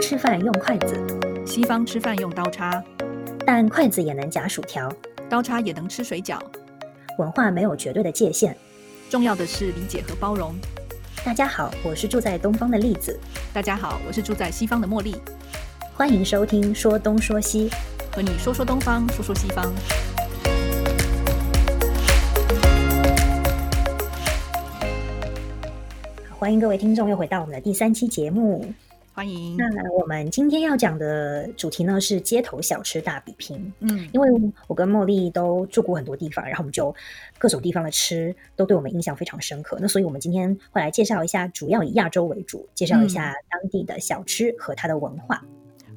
吃饭用筷子，西方吃饭用刀叉，但筷子也能夹薯条。刀叉也能吃水饺。文化没有绝对的界限，重要的是理解和包容。大家好，我是住在东方的栗子，大家好，我是住在西方的茉莉，欢迎收听说东说西。和你说说东方，说说西方。欢迎各位听众又回到我们的第三期节目。欢迎。那我们今天要讲的主题呢是街头小吃大比拼。嗯，因为我跟茉莉都住过很多地方，然后我们就各种地方的吃都对我们印象非常深刻。那所以我们今天会来介绍一下，主要以亚洲为主，介绍一下当地的小吃和它的文化。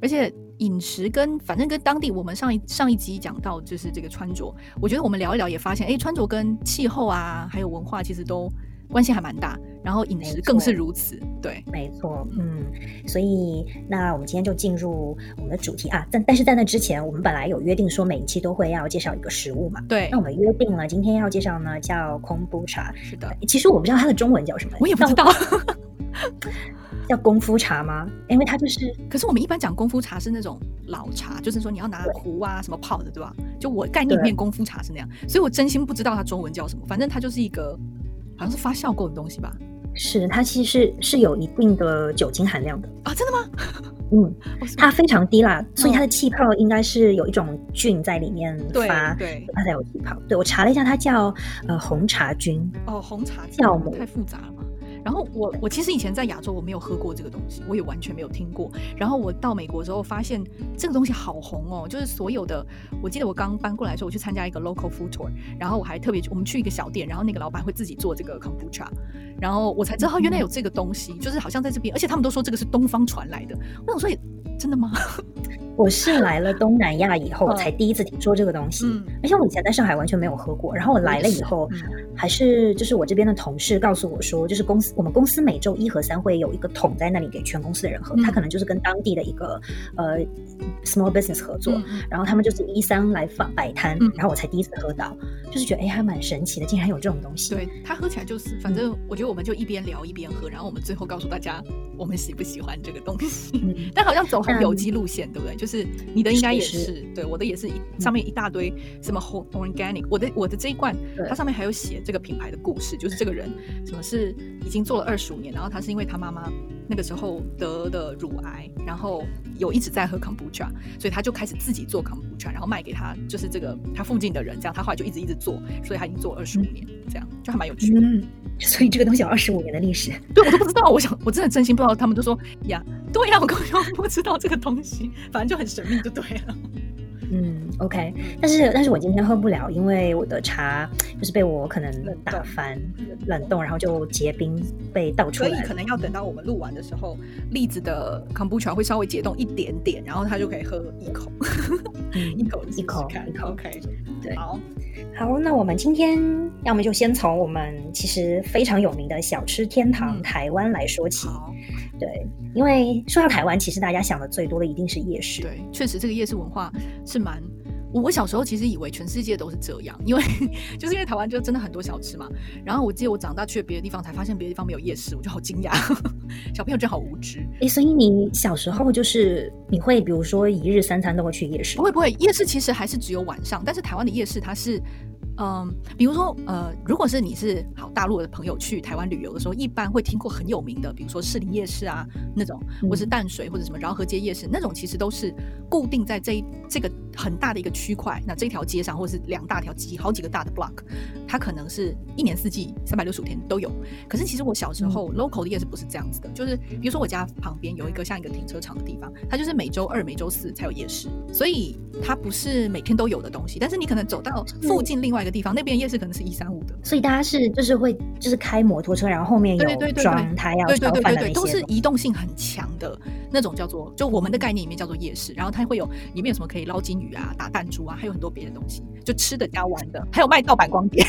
而且饮食跟反正跟当地，我们上一上一集讲到就是这个穿着，我觉得我们聊一聊也发现，哎，穿着跟气候啊，还有文化其实都关系还蛮大。然后饮食更是如此。对，没错，嗯，所以那我们今天就进入我们的主题啊。但但是在那之前，我们本来有约定说每一期都会要介绍一个食物嘛。对那我们约定了，今天要介绍呢叫空布茶。是的，其实我不知道它的中文叫什么，我也不知道。叫功夫茶吗？因为它就是可是我们一般讲功夫茶是那种老茶，就是说你要拿壶啊什么泡的，对吧？就我概念里面功夫茶是那样，所以我真心不知道它中文叫什么。反正它就是一个好像是发酵过的东西吧？是它其实是是有一定的酒精含量的。啊，真的吗？嗯，它非常低啦，所以它的气泡应该是有一种菌在里面发，对它才有气泡。对我查了一下，它叫呃红茶菌。哦，红茶酵母太复杂了嘛。然后我我其实以前在亚洲我没有喝过这个东西，我也完全没有听过。然后我到美国之后发现这个东西好红哦，就是所有的，我记得我刚搬过来的时候，我去参加一个 local food tour，然后我还特别我们去一个小店，然后那个老板会自己做这个 kombucha，然后我才知道原来有这个东西，就是好像在这边，而且他们都说这个是东方传来的。我想说，也真的吗？我是来了东南亚以后嗯才第一次听说这个东西，嗯而且我以前在上海完全没有喝过。然后我来了以后，嗯还是就是我这边的同事告诉我说，就是公司我们公司每周一和三会有一个桶在那里给全公司的人喝，嗯他可能就是跟当地的一个呃 small business 合作，然后他们就是一三来放摆摊，嗯然后我才第一次喝到，就是觉得哎还蛮神奇的，竟然有这种东西。对，它喝起来就是，反正我觉得我们就一边聊一边喝，然后我们最后告诉大家我们喜不喜欢这个东西。嗯，但好像走很但有机路线，对不对？就是你的应该也是是，对，我的也是一上面一大堆什么 whole organic，我的我的这一罐，它上面还有写这个品牌的故事，就是这个人什么是已经做了二十五年，然后他是因为他妈妈那个时候得的乳癌，然后有一直在喝 kombucha，所以他就开始自己做 kombucha，然后卖给他就是这个他附近的人，这样他后来就一直一直做，所以他已经做二十五年，这样就还蛮有趣的。嗯，所以这个东西有二十五年的历史。对我都不知道，我想我真的真心不知道，他们就说呀，对呀，我根本就不知道这个东西，反正就很神秘，就对了。嗯，OK，但是但是我今天喝不了，因为我的茶就是被我可能打翻、冷冻，然后就结冰被倒出来。所以可能要等到我们录完的时候，栗子的 kombucha 会稍微解冻一点点，然后他就可以喝一口，嗯 一口一口 OK，对。好，好，那我们今天要么就先从我们其实非常有名的小吃天堂、嗯。台湾来说起。好，对，因为说到台湾，其实大家想的最多的一定是夜市。对，确实这个夜市文化是蛮。我我小时候其实以为全世界都是这样，因为就是因为台湾就真的很多小吃嘛。然后我记得我长大去了别的地方，才发现别的地方没有夜市，我就好惊讶。小朋友真好无知。诶，所以你小时候就是你会比如说一日三餐都会去夜市不？会不会，夜市其实还是只有晚上，但是台湾的夜市它是，嗯，比如说呃，如果是你是好大陆的朋友去台湾旅游的时候，一般会听过很有名的，比如说士林夜市啊那种，或是嗯淡水或者什么饶河街夜市那种，其实都是固定在这一这个很大的一个区块，那这条街上或者是两大条几好几个大的 block，它可能是一年四季三百六十五天都有。可是其实我小时候、local 的夜市不是这样子的，就是比如说我家旁边有一个像一个停车场的地方，它就是每周二、每周四才有夜市，所以它不是每天都有的东西。但是你可能走到附近另外一个地方，那边夜市可能是一三五的。所以大家是就是会就是开摩托车，然后后面有装台要对对对对对，都是。移动性很强的那种，叫做就我们的概念里面叫做夜市。然后它会有里面有什么可以捞金鱼啊、打弹珠啊，还有很多别的东西，就吃的加玩的，还有卖盗版光碟。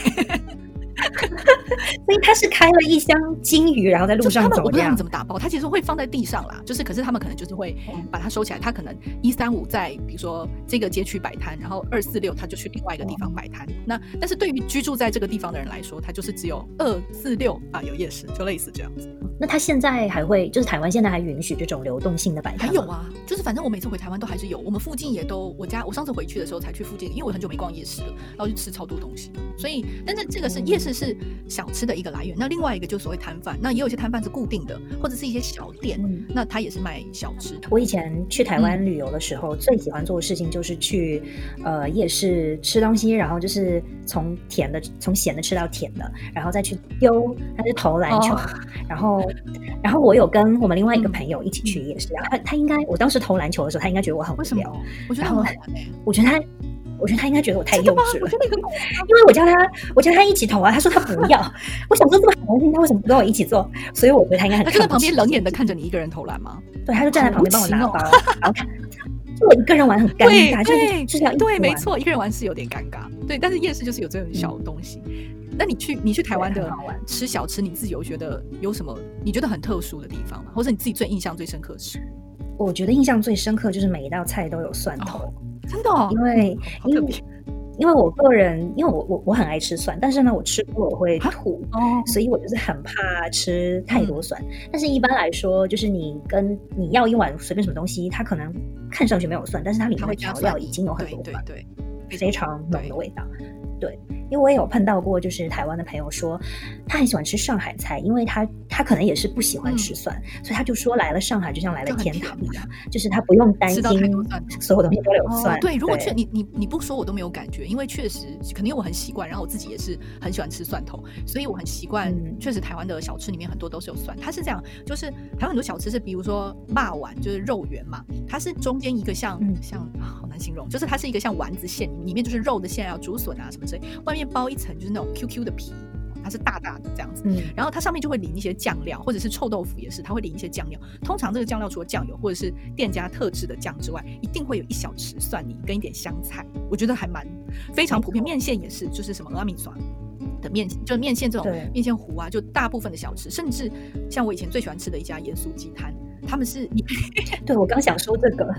所以他是开了一箱金鱼，然后在路上走。我不知道他们怎么打包，他其实会放在地上啦。就是，可是他们可能就是会把它收起来。他可能一三五在比如说这个街区摆摊，然后二四六他就去另外一个地方摆摊。那但是对于居住在这个地方的人来说，他就是只有二四六啊有夜市，就类似这样子。那他现在还会，就是台湾现在还允许这种流动性的摆摊？还有啊，就是反正我每次回台湾都还是有。我们附近也都，我家我上次回去的时候才去附近，因为我很久没逛夜市了，然后去吃超多东西。所以，但是这个是夜市是小吃的一个来源。那另外一个就所谓摊贩，那也有一些摊贩是固定的，或者是一些小店，那他也是卖小吃。我以前去台湾旅游的时候，最喜欢做的事情就是去呃夜市吃东西，然后就是从甜的从咸的吃到甜的，然后再去丢他是投篮球，然后然后我有跟我们另外一个朋友一起去夜市，然后他他应该我当时投篮球的时候，他应该觉得我很无聊，我觉得很好玩我觉得他。我觉得他应该觉得我太幼稚了，因为我叫他，我叫他一起投啊，他说他不 要。我想说这么好的事情，他为什么不跟我一起做？所以我觉得他应该很。他就在旁边冷眼的看着你一个人投篮吗？对，他就站在旁边帮我拿包，然后看，就我一个人玩很尴尬，就是就是要对，没错，一个人玩是有点尴尬。对，但是夜市就是有这种小东西。那你去你去台湾的吃小吃，你自己有觉得有什么你觉得很特殊的地方吗？或者你自己最印象最深刻是？我觉得印象最深刻就是每一道菜都有蒜头。真的，因为因为因为我个人，因为我我我很爱吃蒜，但是呢，我吃多我会吐，所以我就是很怕吃太多蒜。但是一般来说，就是你跟你要一碗随便什么东西，它可能看上去没有蒜，但是它里面的调料已经有很多蒜，对，非常浓的味道。对，因为我也有碰到过，就是台湾的朋友说，他很喜欢吃上海菜，因为他他可能也是不喜欢吃蒜，所以他就说来了上海就像来了天堂一样，就是他不用担心所有东西都有蒜。对，如果确你你你不说我都没有感觉，因为确实可能因为我很习惯，然后我自己也是很喜欢吃蒜头，所以我很习惯。确实台湾的小吃里面很多都是有蒜，它是这样，就是台湾很多小吃是比如说霸丸，就是肉圆嘛，它是中间一个像像好难形容，就是它是一个像丸子馅，里面就是肉的馅，要竹笋啊什么之类。外面包一层就是那种 QQ 的皮，它是大大的这样子，然后它上面就会淋一些酱料，或者是臭豆腐也是，它会淋一些酱料。通常这个酱料除了酱油或者是店家特制的酱之外，一定会有一小匙蒜泥跟一点香菜，我觉得还蛮非常普遍。面线也是，就是什么阿米酸的面，就是面线这种面线糊啊，就大部分的小吃，甚至像我以前最喜欢吃的一家盐酥鸡摊。他们是，对我刚想说这个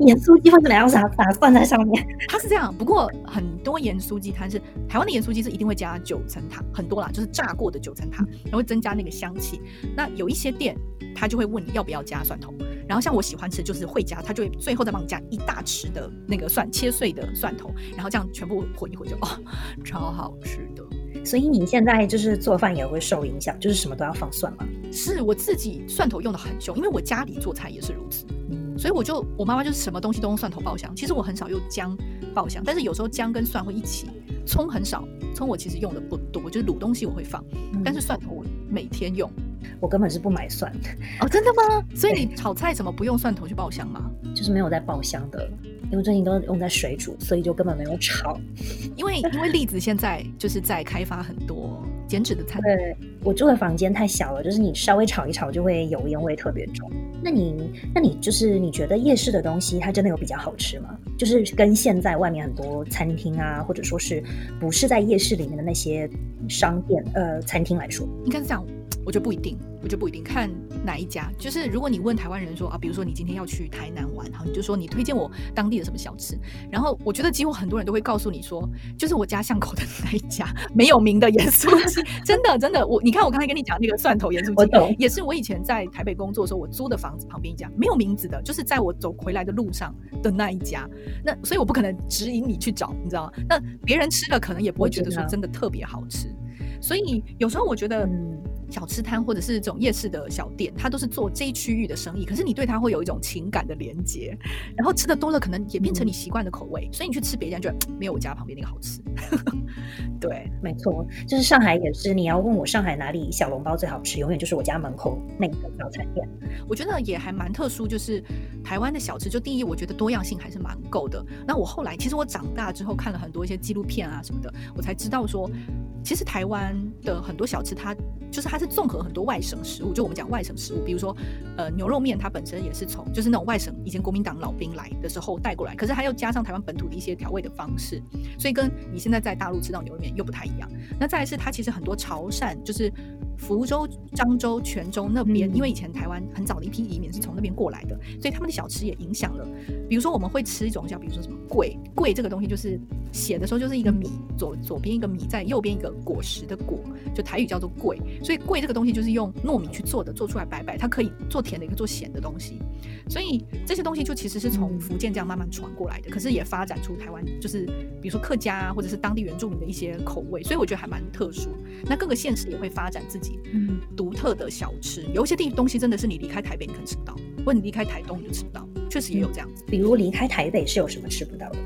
盐酥鸡会怎么样撒撒蒜在上面？它是这样，不过很多盐酥鸡摊是台湾的盐酥鸡是一定会加九层塔，很多啦，就是炸过的九层塔，然后增加那个香气。那有一些店他就会问你要不要加蒜头，然后像我喜欢吃就是会加，他就会最后再帮你加一大匙的那个蒜切碎的蒜头，然后这样全部混一混就哦，超好吃的。所以你现在就是做饭也会受影响，就是什么都要放蒜吗？是我自己蒜头用的很凶，因为我家里做菜也是如此，所以我就我妈妈就是什么东西都用蒜头爆香。其实我很少用姜爆香，但是有时候姜跟蒜会一起。葱很少，葱我其实用的不多，就是卤东西我会放，但是蒜头我每天用。我根本是不买蒜哦，真的吗？所以你炒菜怎么不用蒜头去爆香吗？就是没有在爆香的。因为最近都用在水煮，所以就根本没有炒。因为因为栗子现在就是在开发很多减脂的餐。对，我住的房间太小了，就是你稍微炒一炒就会油烟味特别重。那你那你就是你觉得夜市的东西它真的有比较好吃吗？就是跟现在外面很多餐厅啊，或者说是不是在夜市里面的那些商店呃餐厅来说，应该是这样。我觉得不一定，我觉得不一定，看哪一家。就是如果你问台湾人说啊，比如说你今天要去台南玩，好，你就说你推荐我当地的什么小吃。然后我觉得几乎很多人都会告诉你说，就是我家巷口的那一家没有名的盐酥鸡。真的真的，我你看我刚才跟你讲那个蒜头盐酥鸡，也是我以前在台北工作的时候我租的房子旁边一家没有名字的，就是在我走回来的路上的那一家。那所以我不可能指引你去找，你知道吗？那别人吃了可能也不会觉得说真的特别好吃。所以有时候我觉得。小吃摊或者是这种夜市的小店，它都是做这一区域的生意。可是你对它会有一种情感的连接，然后吃的多了，可能也变成你习惯的口味。所以你去吃别家，就没有我家旁边那个好吃。对，没错，就是上海也是。你要问我上海哪里小笼包最好吃，永远就是我家门口那个早餐店。我觉得也还蛮特殊，就是台湾的小吃，就第一，我觉得多样性还是蛮够的。那我后来其实我长大之后看了很多一些纪录片啊什么的，我才知道说。其实台湾的很多小吃，它就是它是综合很多外省食物，就我们讲外省食物，比如说呃牛肉面，它本身也是从就是那种外省以前国民党老兵来的时候带过来，可是它又加上台湾本土的一些调味的方式，所以跟你现在在大陆吃到牛肉面又不太一样。那再来是它其实很多潮汕就是。福州、漳州、泉州那边，因为以前台湾很早的一批移民是从那边过来的，所以他们的小吃也影响了。比如说，我们会吃一种像，比如说什么桂桂这个东西，就是写的时候就是一个米，左左边一个米，在右边一个果实的果，就台语叫做桂。所以桂这个东西就是用糯米去做的，做出来白白，它可以做甜的，也可以做咸的东西。所以这些东西就其实是从福建这样慢慢传过来的，可是也发展出台湾，就是比如说客家啊，或者是当地原住民的一些口味。所以我觉得还蛮特殊。那各个县市也会发展自己。嗯，独特的小吃，有一些地东西真的是你离开台北你可能吃不到，或者你离开台东你就吃不到，确实也有这样子。比如离开台北是有什么吃不到的？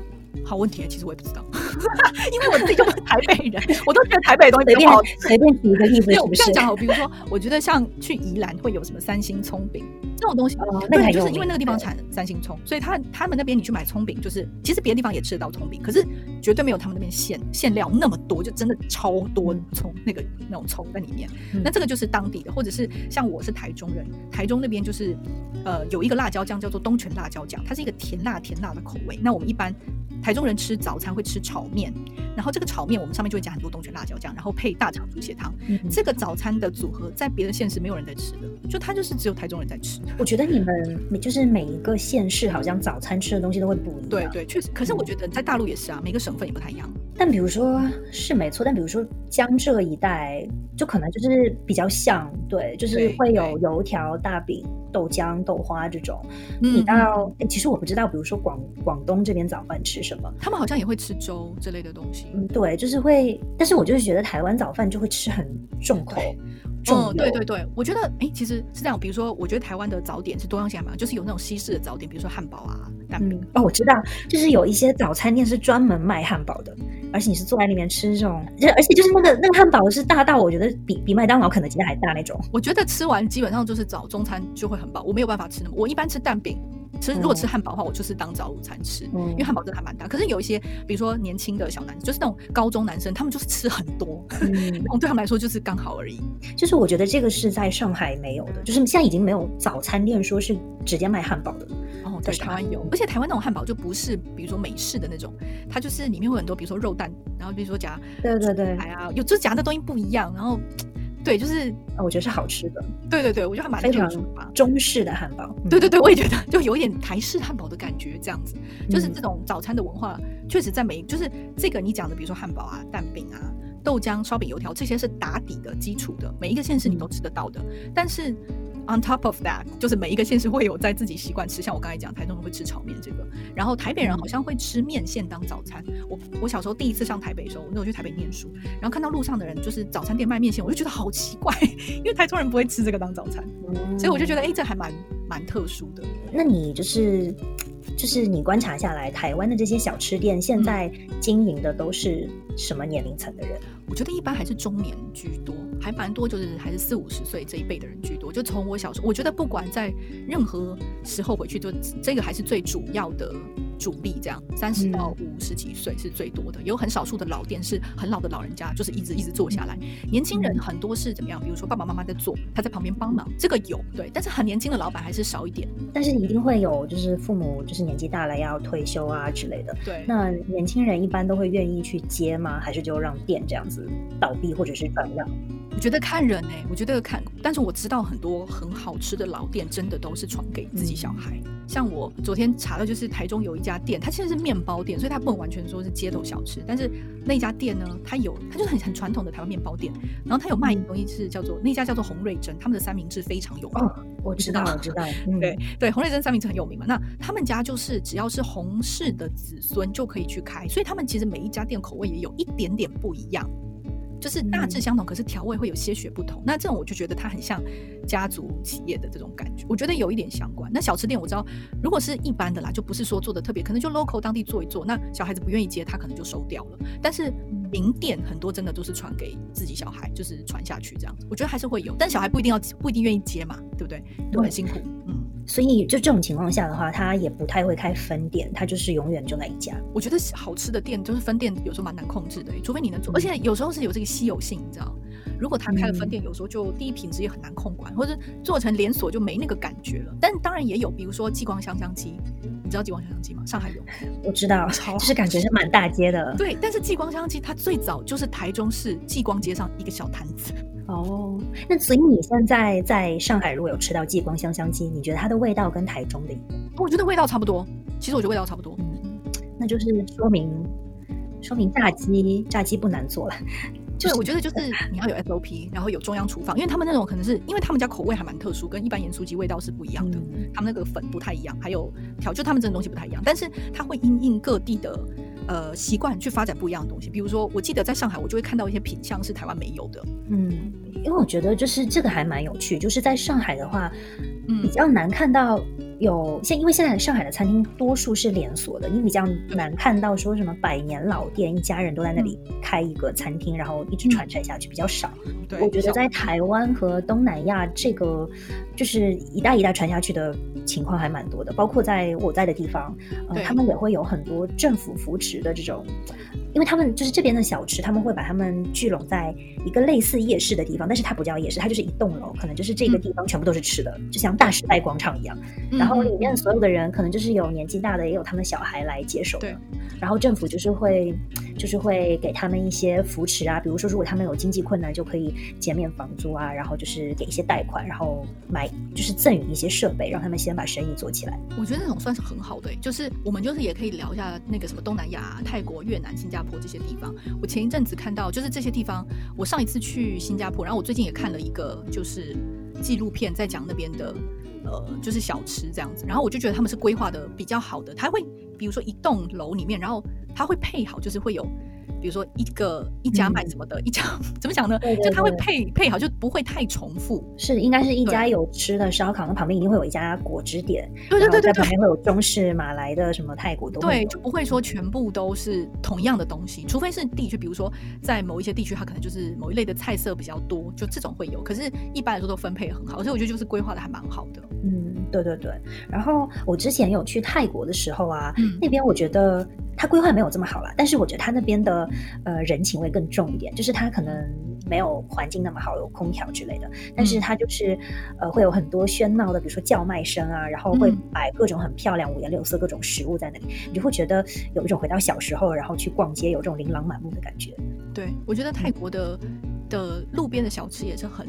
好问题，其实我也不知道，因为我自己就是台北人，我都觉得台北的东西随便随便举一个例子，这样讲好，比如说，我觉得像去宜兰会有什么三星葱饼。这种东西，对，就是因为那个地方产三星葱，所以他他们那边你去买葱饼，就是其实别的地方也吃得到葱饼，可是绝对没有他们那边馅馅料那么多，就真的超多葱那个那种葱在里面。那这个就是当地的，或者是像我是台中人，台中那边就是呃有一个辣椒酱叫做东泉辣椒酱，它是一个甜辣甜辣的口味。那我们一般台中人吃早餐会吃炒面，然后这个炒面我们上面就会加很多东泉辣椒酱，然后配大肠猪血汤。这个早餐的组合在别的县市没有人在吃的，就它就是只有台中人在吃。我觉得你们每就是每一个县市，好像早餐吃的东西都会不一样。对对，确实。可是我觉得在大陆也是啊，每个省份也不太一样。但比如说是没错，但比如说江浙一带，就可能就是比较像，对，就是会有油条、大饼、豆浆、豆花这种。你到，其实我不知道，比如说广广东这边早饭吃什么，他们好像也会吃粥之类的东西。嗯，对，就是会。但是我就是觉得台湾早饭就会吃很重口。嗯，对对对，我觉得哎，其实是这样。比如说，我觉得台湾的早点是多样性蛮，就是有那种西式的早点，比如说汉堡啊、蛋饼。哦，我知道，就是有一些早餐店是专门卖汉堡的，而且你是坐在里面吃这种，而且就是那个那个汉堡是大到我觉得比比麦当劳肯德基还大那种。我觉得吃完基本上就是早中餐就会很饱，我没有办法吃那么，我一般吃蛋饼。其实如果吃汉堡的话，我就是当早午餐吃，因为汉堡真的还蛮大。可是有一些，比如说年轻的小男生，就是那种高中男生，他们就是吃很多，嗯，对他们来说就是刚好而已。就是我觉得这个是在上海没有的，就是现在已经没有早餐店说是直接卖汉堡的。哦，对，台湾有，而且台湾那种汉堡就不是比如说美式的那种，它就是里面会很多，比如说肉蛋，然后比如说夹，对对对，哎呀，有就夹的东西不一样，然后。对，就是我觉得是好吃的。对对对，我觉得还蛮非常中式的汉堡。对对对，我也觉得就有一点台式汉堡的感觉，这样子。就是这种早餐的文化，确实在每就是这个你讲的，比如说汉堡啊、蛋饼啊、豆浆、烧饼、油条，这些是打底的基础的，每一个县市你都吃得到的。但是。On top of that，就是每一个县市会有在自己习惯吃，像我刚才讲，台中人会吃炒面这个，然后台北人好像会吃面线当早餐。我我小时候第一次上台北的时候，我那时候去台北念书，然后看到路上的人就是早餐店卖面线，我就觉得好奇怪，因为台中人不会吃这个当早餐，所以我就觉得哎，这还蛮蛮特殊的。那你就是就是你观察下来，台湾的这些小吃店现在经营的都是什么年龄层的人？我觉得一般还是中年居多。还蛮多，就是还是四五十岁这一辈的人居多。就从我小时候，我觉得不管在任何时候回去，就这个还是最主要的主力。这样，三十到五十几岁是最多的。有很少数的老店是很老的老人家，就是一直一直做下来。年轻人很多是怎么样？比如说爸爸妈妈在做，他在旁边帮忙，这个有对。但是很年轻的老板还是少一点。但是一定会有，就是父母就是年纪大了要退休啊之类的。对。那年轻人一般都会愿意去接吗？还是就让店这样子倒闭或者是转让？我觉得看人哎，我觉得看，但是我知道很多很好吃的老店，真的都是传给自己小孩。像我昨天查的，就是台中有一家店，它现在是面包店，所以它不能完全说是街头小吃。但是那家店呢，它有，它就是很很传统的台湾面包店。然后它有卖一个东西是叫做那家叫做红瑞珍，他们的三明治非常有名。我知道，我知道，对对，红瑞珍三明治很有名嘛。那他们家就是只要是洪氏的子孙就可以去开，所以他们其实每一家店口味也有一点点不一样。就是大致相同，可是调味会有些许不同。那这种我就觉得它很像家族企业的这种感觉，我觉得有一点相关。那小吃店我知道，如果是一般的啦，就不是说做的特别，可能就 local 当地做一做。那小孩子不愿意接，他可能就收掉了。但是名店很多真的都是传给自己小孩，就是传下去这样子。我觉得还是会有，但小孩不一定要不一定愿意接嘛，对不对？都很辛苦，嗯。所以就这种情况下的话，他也不太会开分店，他就是永远就那一家。我觉得好吃的店就是分店，有时候蛮难控制的，除非你能做，而且有时候是有这个稀有性，你知道。如果他开了分店，有时候就第一品质也很难控管，或者做成连锁就没那个感觉了。但当然也有，比如说激光香香鸡，你知道激光香香鸡吗？上海有，我知道，就是感觉是满大街的。对，但是激光香香鸡它最早就是台中市激光街上一个小摊子。哦，那所以你现在在上海如果有吃到激光香香鸡，你觉得它的味道跟台中的？我觉得味道差不多。其实我觉得味道差不多。嗯，那就是说明说明炸鸡炸鸡不难做了。对，我觉得就是你要有 SOP，然后有中央厨房，因为他们那种可能是因为他们家口味还蛮特殊，跟一般盐酥鸡味道是不一样的。他们那个粉不太一样，还有调就他们这种东西不太一样，但是它会因应各地的呃习惯去发展不一样的东西。比如说，我记得在上海，我就会看到一些品相是台湾没有的。嗯，因为我觉得就是这个还蛮有趣，就是在上海的话，嗯，比较难看到。有现因为现在上海的餐厅多数是连锁的，你比较难看到说什么百年老店，一家人都在那里开一个餐厅，然后一直传承下去比较少。我觉得在台湾和东南亚这个就是一代一代传下去的情况还蛮多的，包括在我在的地方，呃，他们也会有很多政府扶持的这种。因为他们就是这边的小吃，他们会把他们聚拢在一个类似夜市的地方，但是它不叫夜市，它就是一栋楼，可能就是这个地方全部都是吃的，就像大时代广场一样。然后里面所有的人可能就是有年纪大的，也有他们小孩来接手。的。然后政府就是会，就是会给他们一些扶持啊，比如说如果他们有经济困难，就可以减免房租啊，然后就是给一些贷款，然后买就是赠予一些设备，让他们先把生意做起来。我觉得那种算是很好的，就是我们就是也可以聊一下那个什么东南亚、泰国、越南、新加坡。这些地方，我前一阵子看到，就是这些地方。我上一次去新加坡，然后我最近也看了一个，就是纪录片，在讲那边的，呃，就是小吃这样子。然后我就觉得他们是规划的比较好的，他会比如说一栋楼里面，然后它会配好，就是会有。比如说一个一家卖什么的，一家 怎么讲呢？就他会配配好，就不会太重复。是，应该是一家有吃的烧烤，那旁边一定会有一家果汁店。对对对对，旁边会有中式、马来的什么泰国都。对，就不会说全部都是同样的东西，除非是地区，比如说在某一些地区，它可能就是某一类的菜色比较多，就这种会有。可是一般来说都分配很好，所以我觉得就是规划的还蛮好的。嗯，对对对。然后我之前有去泰国的时候啊，那边我觉得。它规划没有这么好了，但是我觉得它那边的呃人情味更重一点，就是它可能没有环境那么好，有空调之类的，但是它就是呃会有很多喧闹的，比如说叫卖声啊，然后会摆各种很漂亮五颜六色各种食物在那里，你就会觉得有一种回到小时候，然后去逛街有这种琳琅满目的感觉。对，我觉得泰国的的路边的小吃也是很。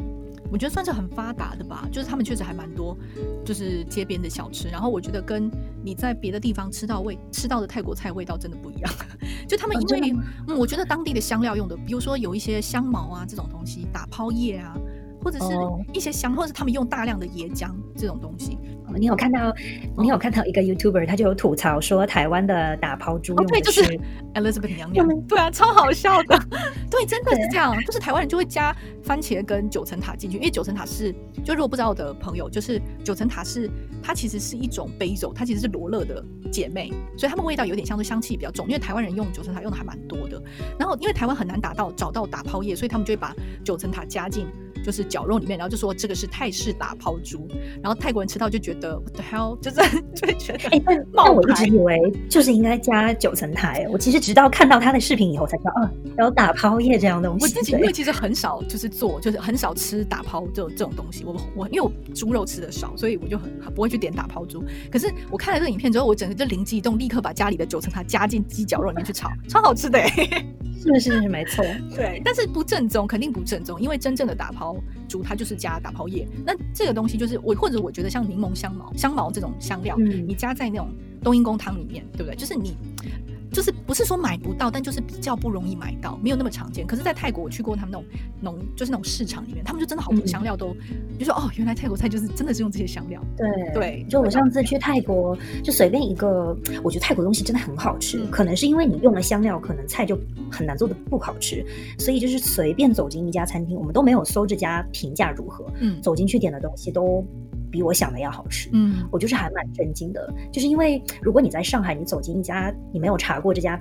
我觉得算是很发达的吧，就是他们确实还蛮多，就是街边的小吃。然后我觉得跟你在别的地方吃到味吃到的泰国菜味道真的不一样。就他们因为，嗯，我觉得当地的香料用的，比如说有一些香茅啊这种东西，打抛叶啊。或者是一些香，或者是他们用大量的椰浆这种东西。你有看到？你有看到一个 YouTuber，他就有吐槽说台湾的打抛猪对，就是 Elizabeth 娘娘，对啊，超好笑的。对，真的是这样，就是台湾人就会加番茄跟九层塔进去，因为九层塔是，就如果不知道的朋友，就是九层塔是它其实是一种 basil，它其实是罗勒的姐妹，所以它们味道有点像，是香气比较重。因为台湾人用九层塔用的还蛮多的，然后因为台湾很难打到找到打抛叶，所以他们就会把九层塔加进。就是绞肉里面，然后就说这个是泰式打抛猪，然后泰国人吃到就觉得 what the hell，就是就觉得哎，但我一直以为就是应该加九层台，我其实直到看到他的视频以后才知道，啊，有打抛叶这样的东西。我自己因为其实很少就是做，就是很少吃打抛这种这种东西。我我因为我猪肉吃的少，所以我就很不会去点打抛猪。可是我看了这个影片之后，我整个就灵机一动，立刻把家里的九层塔加进鸡脚肉里面去炒，超好吃的。是是是，没错。对，但是不正宗，肯定不正宗，因为真正的打抛竹，它就是加打抛叶。那这个东西就是我，或者我觉得像柠檬香茅、香茅这种香料，你加在那种冬阴功汤里面，对不对？就是你。就是不是说买不到，但就是比较不容易买到，没有那么常见。可是，在泰国我去过他们那种农，就是那种市场里面，他们就真的好多香料都，就说哦，原来泰国菜就是真的是用这些香料。对对，就我上次去泰国，就随便一个，我觉得泰国东西真的很好吃。可能是因为你用了香料，可能菜就很难做的不好吃。所以就是随便走进一家餐厅，我们都没有搜这家评价如何，嗯，走进去点的东西都。比我想的要好吃，嗯，我就是还蛮震惊的，就是因为如果你在上海，你走进一家，你没有查过这家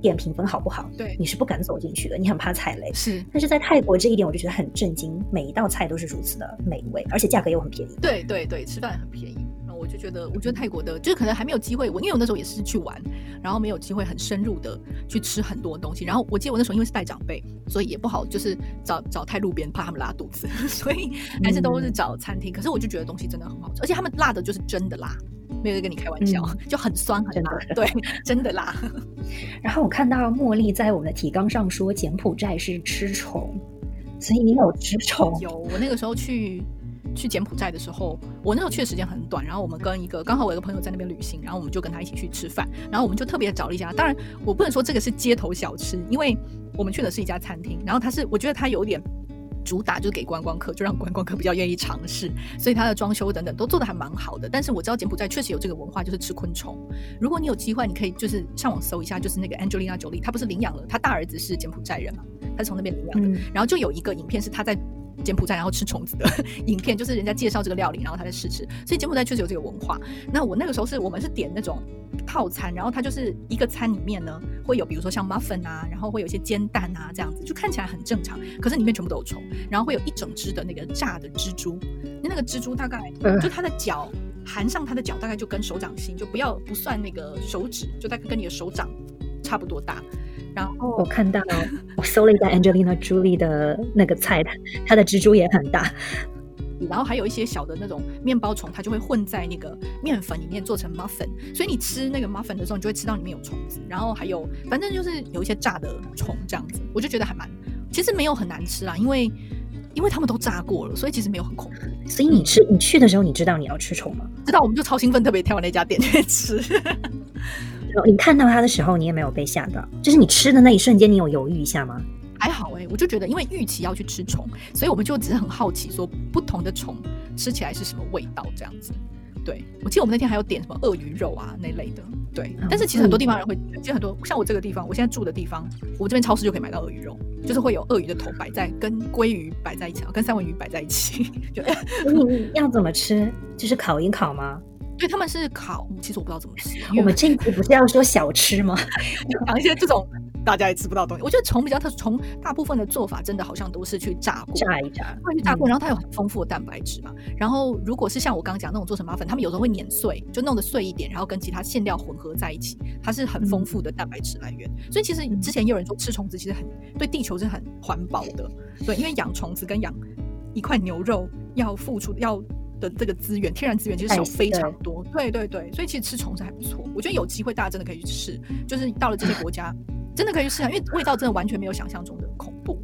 店评分好不好，对，你是不敢走进去的，你很怕踩雷。是，但是在泰国这一点，我就觉得很震惊，每一道菜都是如此的美味，而且价格又很便宜。对对对，吃饭很便宜。我就觉得，我觉得泰国的，就是可能还没有机会。我因为我那时候也是去玩，然后没有机会很深入的去吃很多东西。然后我记得我那时候因为是带长辈，所以也不好就是找找太路边，怕他们拉肚子，所以还是都是找餐厅。可是我就觉得东西真的很好吃，而且他们辣的就是真的辣，没有在跟你开玩笑，就很酸很辣，对，真的辣。然后我看到茉莉在我们的提纲上说柬埔寨是吃虫，所以你有吃虫？有，我那个时候去。去柬埔寨的时候，我那时候去的时间很短，然后我们跟一个刚好我一个朋友在那边旅行，然后我们就跟他一起去吃饭，然后我们就特别找了一家，当然我不能说这个是街头小吃，因为我们去的是一家餐厅，然后他是我觉得他有点主打就是给观光客，就让观光客比较愿意尝试，所以他的装修等等都做的还蛮好的。但是我知道柬埔寨确实有这个文化，就是吃昆虫。如果你有机会，你可以就是上网搜一下，就是那个 Angelina Jolie，他不是领养了他大儿子是柬埔寨人嘛，他从那边领养的，然后就有一个影片是他在。柬埔寨然后吃虫子的 影片，就是人家介绍这个料理，然后他在试吃。所以柬埔寨确实有这个文化。那我那个时候是我们是点那种套餐，然后它就是一个餐里面呢会有，比如说像 muffin 啊，然后会有一些煎蛋啊这样子，就看起来很正常，可是里面全部都有虫。然后会有一整只的那个炸的蜘蛛，那那个蜘蛛大概就它的脚含上它的脚大概就跟手掌心，就不要不算那个手指，就大概跟你的手掌差不多大。然后我看到，我搜了一下 Angelina Jolie 的那个菜，它的蜘蛛也很大。然后还有一些小的那种面包虫，它就会混在那个面粉里面做成 muffin，所以你吃那个 muffin 的时候，你就会吃到里面有虫子。然后还有，反正就是有一些炸的虫这样子，我就觉得还蛮，其实没有很难吃啦，因为因为他们都炸过了，所以其实没有很恐怖。所以你吃你去的时候，你知道你要吃虫吗？知道，我们就超兴奋，特别挑那家店去吃。你看到它的时候，你也没有被吓到，就是你吃的那一瞬间，你有犹豫一下吗？还好哎，我就觉得，因为预期要去吃虫，所以我们就只是很好奇，说不同的虫吃起来是什么味道这样子。对我记得我们那天还有点什么鳄鱼肉啊那类的，对。但是其实很多地方人会，其实很多像我这个地方，我现在住的地方，我这边超市就可以买到鳄鱼肉，就是会有鳄鱼的头摆在跟鲑鱼摆在一起，跟三文鱼摆在一起。就 你要怎么吃？就是烤一烤吗？对，他们是烤，其实我不知道怎么吃。我们这一集不是要说小吃吗？讲一些这种大家也吃不到东西。我觉得虫比较特殊，虫大部分的做法真的好像都是去炸过，炸一炸，炸过，然后它有很丰富的蛋白质嘛。然后如果是像我刚刚讲那种做成麻粉，他们有时候会碾碎，就弄得碎一点，然后跟其他馅料混合在一起，它是很丰富的蛋白质来源。所以其实之前也有人说吃虫子其实很对地球是很环保的，对，因为养虫子跟养一块牛肉要付出要。的这个资源，天然资源其实有非常多。对对对，所以其实吃虫子还不错。我觉得有机会大家真的可以去试，就是到了这些国家，真的可以去试下，因为味道真的完全没有想象中的恐怖。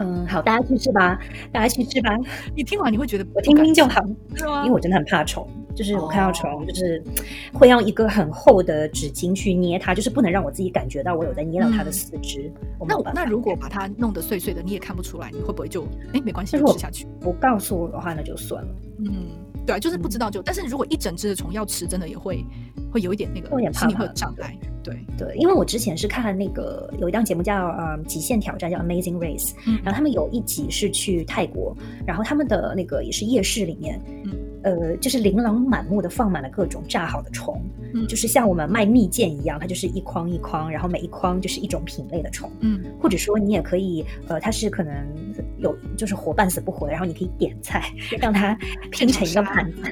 嗯，好，大家去吃吧，大家去吃吧。你听完你会觉得我听听就好，因为我真的很怕虫。就是我看到虫，就是会用一个很厚的纸巾去捏它，就是不能让我自己感觉到我有在捏到它的四肢。那那如果把它弄得碎碎的，你也看不出来，你会不会就哎没关系，吃下去？不告诉我的话，那就算了。嗯，对，啊就是不知道就，但是如果一整只的虫要吃，真的也会会有一点那个心里会有障碍。对对，因为我之前是看那个有一档节目叫呃极限挑战，叫 Amazing Race，然后他们有一集是去泰国，然后他们的那个也是夜市里面。呃，就是琳琅满目的放满了各种炸好的虫，嗯，就是像我们卖蜜饯一样，它就是一筐一筐，然后每一筐就是一种品类的虫，嗯，或者说你也可以，呃，它是可能有就是活半死不活，然后你可以点菜让它 拼成一个盘子，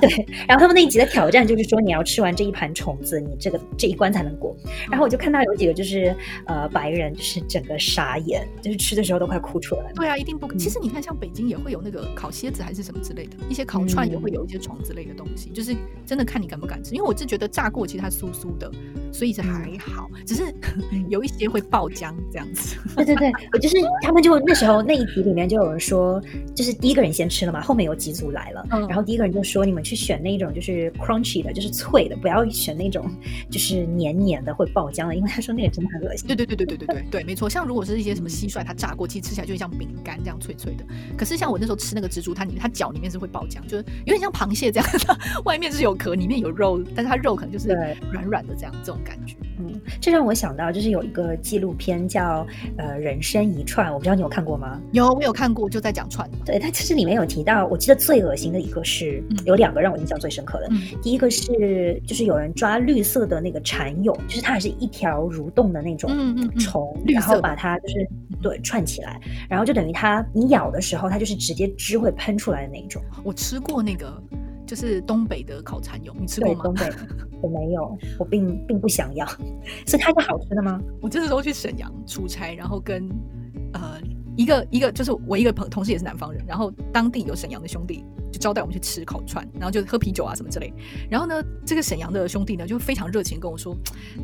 对。然后他们那一集的挑战就是说你要吃完这一盘虫子，你这个这一关才能过。然后我就看到有几个就是呃白人就是整个傻眼，就是吃的时候都快哭出来了。对啊，一定不可。其实你看，像北京也会有那个烤蝎子还是什么之类的一些烤串。也会有一些虫子类的东西，就是真的看你敢不敢吃。因为我是觉得炸过，其实它酥酥的，所以是还好。只是 有一些会爆浆这样子。对对对，我就是他们就那时候那一集里面就有人说，就是第一个人先吃了嘛，后面有几组来了，然后第一个人就说你们去选那种就是 crunchy 的，就是脆的，不要选那种就是黏黏的会爆浆的，因为他说那个真的很恶心。对对对对对对对对，没错。像如果是一些什么蟋蟀，它炸过，其实吃起来就像饼干这样脆脆的。可是像我那时候吃那个蜘蛛，它里面它脚里面是会爆浆，就是。有点像螃蟹这样的，外面是有壳，里面有肉，但是它肉可能就是软软的这样，这种感觉。嗯，这让我想到，就是有一个纪录片叫《呃人生一串》，我不知道你有看过吗？有，我有看过，就在讲串。对，它其实里面有提到，我记得最恶心的一个是，有两个让我印象最深刻的。第一个是，就是有人抓绿色的那个蚕蛹，就是它还是一条蠕动的那种虫，然后把它就是对串起来，然后就等于它你咬的时候，它就是直接汁会喷出来的那种。我吃过那个。就是东北的烤蚕蛹，你吃过吗？东北我没有，我并并不想要。是它是好吃的吗？我这次都去沈阳出差，然后跟呃一个一个就是我一个朋同事也是南方人，然后当地有沈阳的兄弟。就招待我们去吃烤串，然后就喝啤酒啊什么之类。然后呢，这个沈阳的兄弟呢就非常热情跟我说，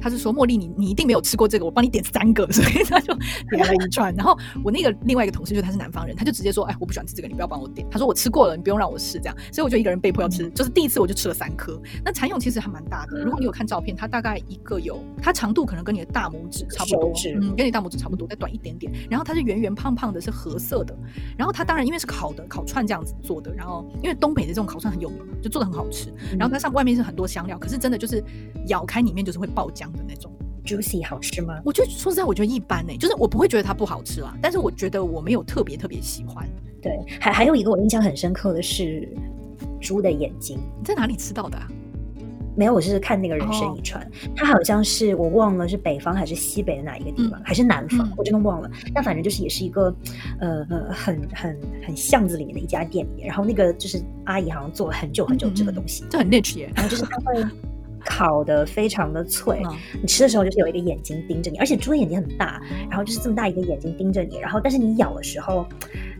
他是说茉莉，你你一定没有吃过这个，我帮你点三个，所以他就点了一串。然后我那个另外一个同事就他是南方人，他就直接说，哎，我不喜欢吃这个，你不要帮我点。他说我吃过了，你不用让我试这样。所以我就一个人被迫要吃，就是第一次我就吃了三颗。那蚕蛹其实还蛮大的，如果你有看照片，它大概一个有，它长度可能跟你的大拇指差不多，嗯，跟你大拇指差不多，再短一点点。然后它是圆圆胖胖的，是褐色的。然后它当然因为是烤的，烤串这样子做的。然后因为东北的这种。烤串很有名嘛，就做的很好吃。然后它上外面是很多香料，可是真的就是咬开里面就是会爆浆的那种。Juicy 好吃吗？我觉得说实在，我觉得一般呢，就是我不会觉得它不好吃啦，但是我觉得我没有特别特别喜欢。对，还还有一个我印象很深刻的是猪的眼睛，你在哪里吃到的？没有，我是看那个人生遗传，他好像是我忘了是北方还是西北的哪一个地方，还是南方，我真的忘了。但反正就是也是一个，呃呃，很很很巷子里面的一家店里面，然后那个就是阿姨好像做了很久很久这个东西，就很 niche 耶。然后就是他会 烤的非常的脆，你吃的时候就是有一个眼睛盯着你，而且猪的眼睛很大，然后就是这么大一个眼睛盯着你，然后但是你咬的时候，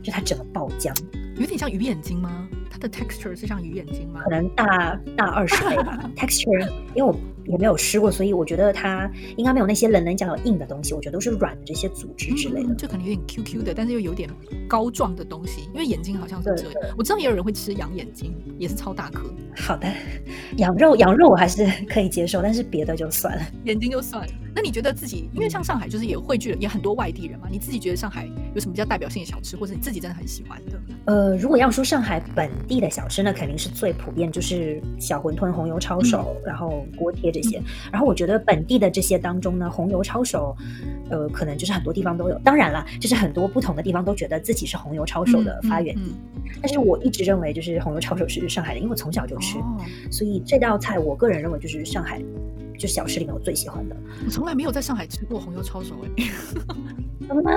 就它整个爆浆，有点像鱼眼睛吗？它的 texture 是像鱼眼睛吗？可能大大二十倍吧。texture，因为我也没有吃过，所以我觉得它应该没有那些棱棱角角硬的东西。我觉得都是软的这些组织之类的。就可能有点 Q Q 的，但是又有点膏状的东西。因为眼睛好像是这样。我知道也有人会吃羊眼睛，也是超大颗。好的，羊肉羊肉我还是可以接受，但是别的就算了。眼睛就算了。那你觉得自己，因为像上海就是也汇聚了也很多外地人嘛？你自己觉得上海有什么比较代表性的小吃，或者你自己真的很喜欢的？呃，如果要说上海本地的小吃，那肯定是最普遍，就是小馄饨、红油抄手，然后锅贴这些。然后我觉得本地的这些当中呢，红油抄手，呃，可能就是很多地方都有。当然了，就是很多不同的地方都觉得自己是红油抄手的发源地。但是我一直认为，就是红油抄手是上海的，因为我从小就吃，所以这道菜我个人认为就是上海就小吃里面我最喜欢的。我从来没有在上海吃过红油抄手哎。什么呢？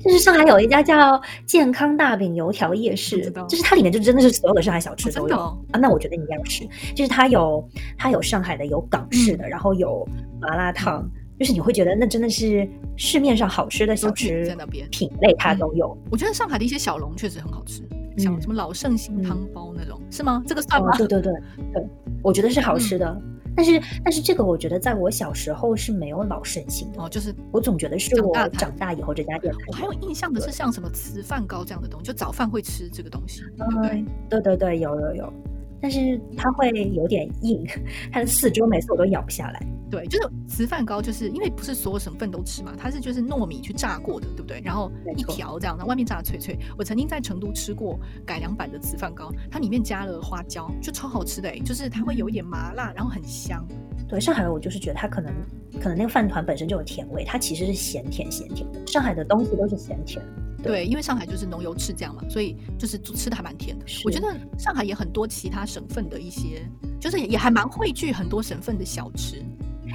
就是上海有一家叫健康大饼油条夜市，就是它里面就真的是所有的上海小吃都有啊。那我觉得你要吃，就是它有它有上海的，有港式的，然后有麻辣烫，就是你会觉得那真的是市面上好吃的小吃在那边品类它都有。我觉得上海的一些小笼确实很好吃，像什么老盛兴汤包那种，是吗？这个算吗？对对对对，我觉得是好吃的。但是，但是这个我觉得，在我小时候是没有老盛行的哦。就是我总觉得是我长大以后这家店。我还有印象的是像什么糍饭糕这样的东西，就早饭会吃这个东西。对对对对，有有有。但是它会有点硬，它的四周每次我都咬不下来。对，就是糍饭糕，就是因为不是所有省份都吃嘛，它是就是糯米去炸过的，对不对？然后一条这样，的，外面炸的脆脆。我曾经在成都吃过改良版的糍饭糕，它里面加了花椒，就超好吃的哎，就是它会有一点麻辣，然后很香。对，上海我就是觉得它可能可能那个饭团本身就有甜味，它其实是咸甜咸甜的。上海的东西都是咸甜。对，因为上海就是浓油赤酱嘛，所以就是吃的还蛮甜的。我觉得上海也很多其他省份的一些，就是也还蛮汇聚很多省份的小吃。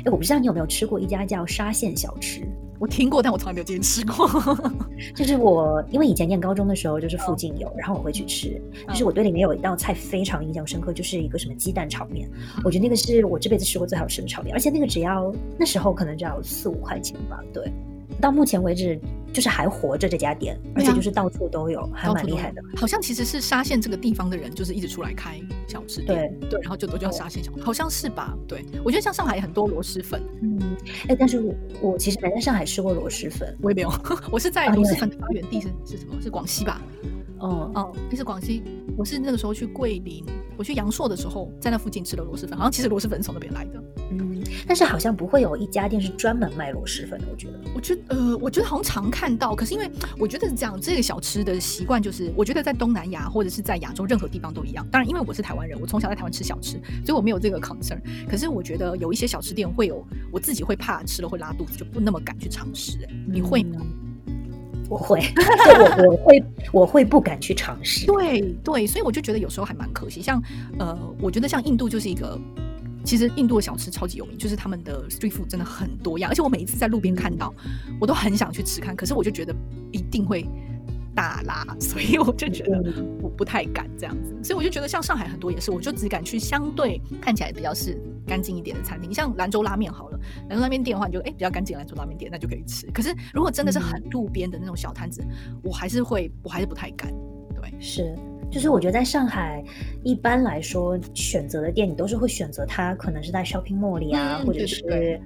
哎，我不知道你有没有吃过一家叫沙县小吃，我听过，但我从来没有进去吃过。就是我因为以前念高中的时候，就是附近有，然后我会去吃。就是我对里面有一道菜非常印象深刻，就是一个什么鸡蛋炒面。我觉得那个是我这辈子吃过最好吃的炒面，而且那个只要那时候可能只要四五块钱吧。对。到目前为止，就是还活着这家店，而且就是到处都有，还蛮厉害的。好像其实是沙县这个地方的人，就是一直出来开小吃店，对，然后就都叫沙县小吃，好像是吧？对，我觉得像上海很多螺蛳粉，嗯，哎，但是我我其实没在上海吃过螺蛳粉，我也没有，我是在螺蛳粉的发源地是是什么？是广西吧？哦哦，那是广西。我是那个时候去桂林，我去阳朔的时候，在那附近吃的螺蛳粉，好像其实螺蛳粉是从那边来的。嗯，但是好像不会有一家店是专门卖螺蛳粉的。我觉得，我觉得呃，我觉得好像常看到，可是因为我觉得是这样，这个小吃的习惯就是，我觉得在东南亚或者是在亚洲任何地方都一样。当然，因为我是台湾人，我从小在台湾吃小吃，所以我没有这个 concern。可是我觉得有一些小吃店会有，我自己会怕吃了会拉肚子，就不那么敢去尝试。哎，你会吗？不会，我 我会我会不敢去尝试。对对，所以我就觉得有时候还蛮可惜。像呃，我觉得像印度就是一个，其实印度的小吃超级有名，就是他们的 street food 真的很多样，而且我每一次在路边看到，我都很想去吃看。可是我就觉得一定会大啦，所以我就觉得不不太敢这样子。所以我就觉得像上海很多也是，我就只敢去相对看起来比较是干净一点的餐厅，像兰州拉面好了，兰州拉面店的话，你就哎比较干净，兰州拉面店那就可以吃。可是如果真的是很路边的那种小摊子，我还是会，我还是不太敢。对，是。就是我觉得在上海，一般来说选择的店，你都是会选择它可能是在 shopping mall 里啊，或者是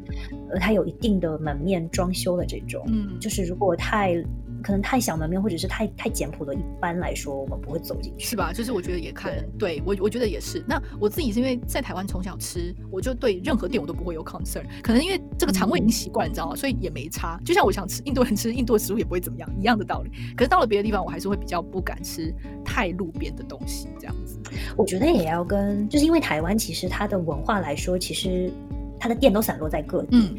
呃它有一定的门面装修的这种。嗯，就是如果太。可能太小门面，或者是太太简朴的，一般来说我们不会走进去，是吧？就是我觉得也看，对我我觉得也是。那我自己是因为在台湾从小吃，我就对任何店我都不会有 concern。可能因为这个肠胃已经习惯，你知道吗？所以也没差。就像我想吃印度人吃印度的食物也不会怎么样，一样的道理。可是到了别的地方，我还是会比较不敢吃太路边的东西，这样子。我觉得也要跟，就是因为台湾其实它的文化来说，其实它的店都散落在各地。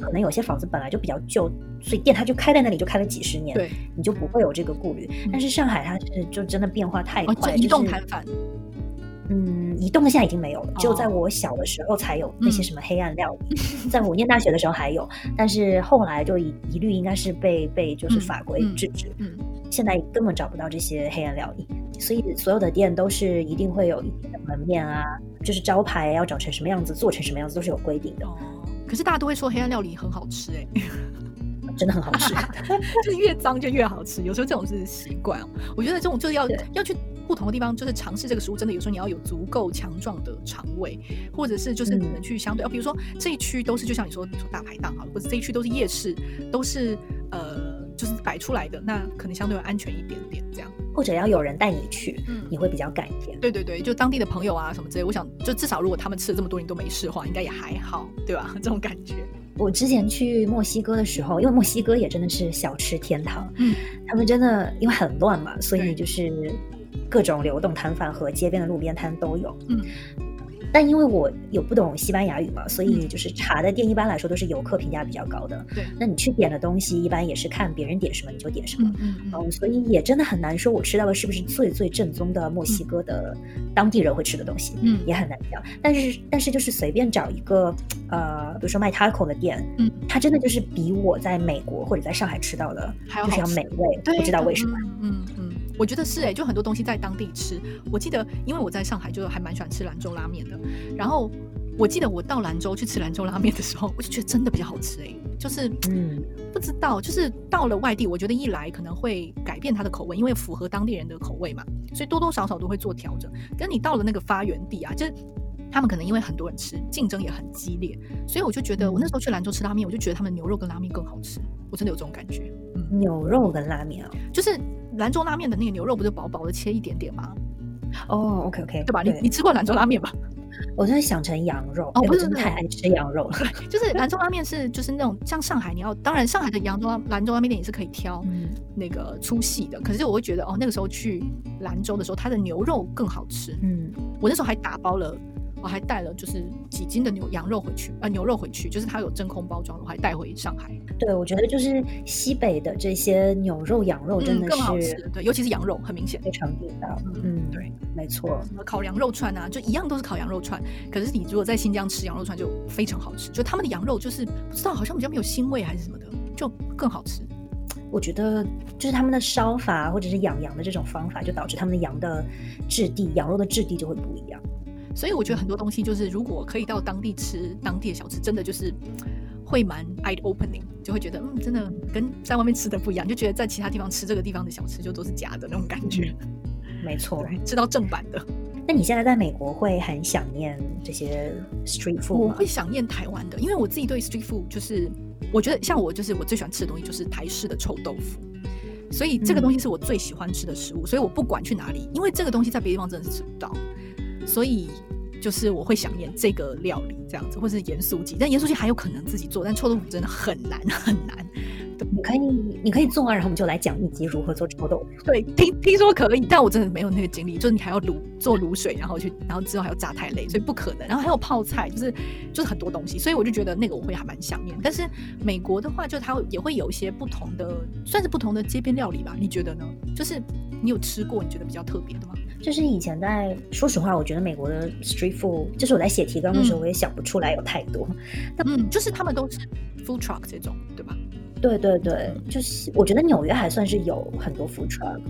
可能有些房子本来就比较旧，所以店它就开在那里，就开了几十年，对，你就不会有这个顾虑。但是上海它是就真的变化太快，移动摊贩，嗯，移动的现在已经没有了，只有在我小的时候才有那些什么黑暗料理，在我念大学的时候还有，但是后来就一一律应该是被被就是法规制止，嗯，现在根本找不到这些黑暗料理，所以所有的店都是一定会有一定的门面啊，就是招牌要长成什么样子，做成什么样子都是有规定的。可是大家都会说黑暗料理很好吃哎，真的很好吃，就是越脏就越好吃。有时候这种是习惯哦。我觉得这种就是要要去不同的地方，就是尝试这个食物。真的有时候你要有足够强壮的肠胃，或者是就是你能去相对啊，比如说这一区都是就像你说你说大排档好了，或者这一区都是夜市，都是呃就是摆出来的，那可能相对安全一点点这样。或者要有人带你去，嗯，你会比较敢一点。对对对，就当地的朋友啊什么之类，我想就至少如果他们吃了这么多年都没事的话，应该也还好，对吧？这种感觉。我之前去墨西哥的时候，因为墨西哥也真的是小吃天堂，嗯，他们真的因为很乱嘛，所以就是各种流动摊贩和街边的路边摊都有，嗯。但因为我有不懂西班牙语嘛，所以就是茶的店一般来说都是游客评价比较高的。对，那你去点的东西一般也是看别人点什么你就点什么。嗯嗯。所以也真的很难说我吃到的是不是最最正宗的墨西哥的当地人会吃的东西。嗯。也很难讲。但是但是就是随便找一个呃，比如说卖 taco 的店，嗯，它真的就是比我在美国或者在上海吃到的还要美味。不知道为什么。嗯嗯。我觉得是哎，就很多东西在当地吃。我记得，因为我在上海，就还蛮喜欢吃兰州拉面的。然后我记得我到兰州去吃兰州拉面的时候，我就觉得真的比较好吃哎。就是嗯，不知道，就是到了外地，我觉得一来可能会改变它的口味，因为符合当地人的口味嘛，所以多多少少都会做调整。跟你到了那个发源地啊，就是他们可能因为很多人吃，竞争也很激烈，所以我就觉得我那时候去兰州吃拉面，我就觉得他们牛肉跟拉面更好吃。我真的有这种感觉。嗯，牛肉跟拉面啊，就是。兰州拉面的那个牛肉不就薄薄的切一点点吗？哦，OK OK，对吧？你你吃过兰州拉面吧？我真的想成羊肉，哦，不是太爱吃羊肉了。就 是兰州拉面是就是那种像上海，你要当然上海的扬州兰州拉面店也是可以挑那个粗细的，可是我会觉得哦，那个时候去兰州的时候，它的牛肉更好吃。嗯，我那时候还打包了。我还带了就是几斤的牛羊肉回去，呃，牛肉回去，就是它有真空包装，我还带回上海。对，我觉得就是西北的这些牛肉、羊肉真的是，对，尤其是羊肉，很明显非常地道。嗯，对，没错。烤羊肉串啊，就一样都是烤羊肉串，可是你如果在新疆吃羊肉串就非常好吃，就他们的羊肉就是不知道好像比较没有腥味还是什么的，就更好吃。我觉得就是他们的烧法或者是养羊的这种方法，就导致他们的羊的质地，羊肉的质地就会不一样。所以我觉得很多东西就是，如果可以到当地吃当地的小吃，真的就是会蛮 eye opening，就会觉得嗯，真的跟在外面吃的不一样，就觉得在其他地方吃这个地方的小吃就都是假的那种感觉。没错，吃到正版的。那你现在在美国会很想念这些 street food 我会想念台湾的，因为我自己对 street food 就是，我觉得像我就是我最喜欢吃的东西就是台式的臭豆腐，所以这个东西是我最喜欢吃的食物，所以我不管去哪里，因为这个东西在别的地方真的是吃不到。所以，就是我会想念这个料理这样子，或是盐酥鸡。但盐酥鸡还有可能自己做，但臭豆腐真的很难很难。你可以，你可以做啊，然后我们就来讲一集如何做臭豆腐。对，听听说可以，但我真的没有那个精力。就是你还要卤做卤水，然后去，然后之后还要炸太累，所以不可能。然后还有泡菜，就是就是很多东西，所以我就觉得那个我会还蛮想念。但是美国的话，就它也会有一些不同的，算是不同的街边料理吧？你觉得呢？就是你有吃过，你觉得比较特别的吗？就是以前在说实话，我觉得美国的 street food，就是我在写提纲的时候，我也想不出来有太多。嗯，就是他们都是 food truck 这种，对吧？对对对，就是我觉得纽约还算是有很多 food truck，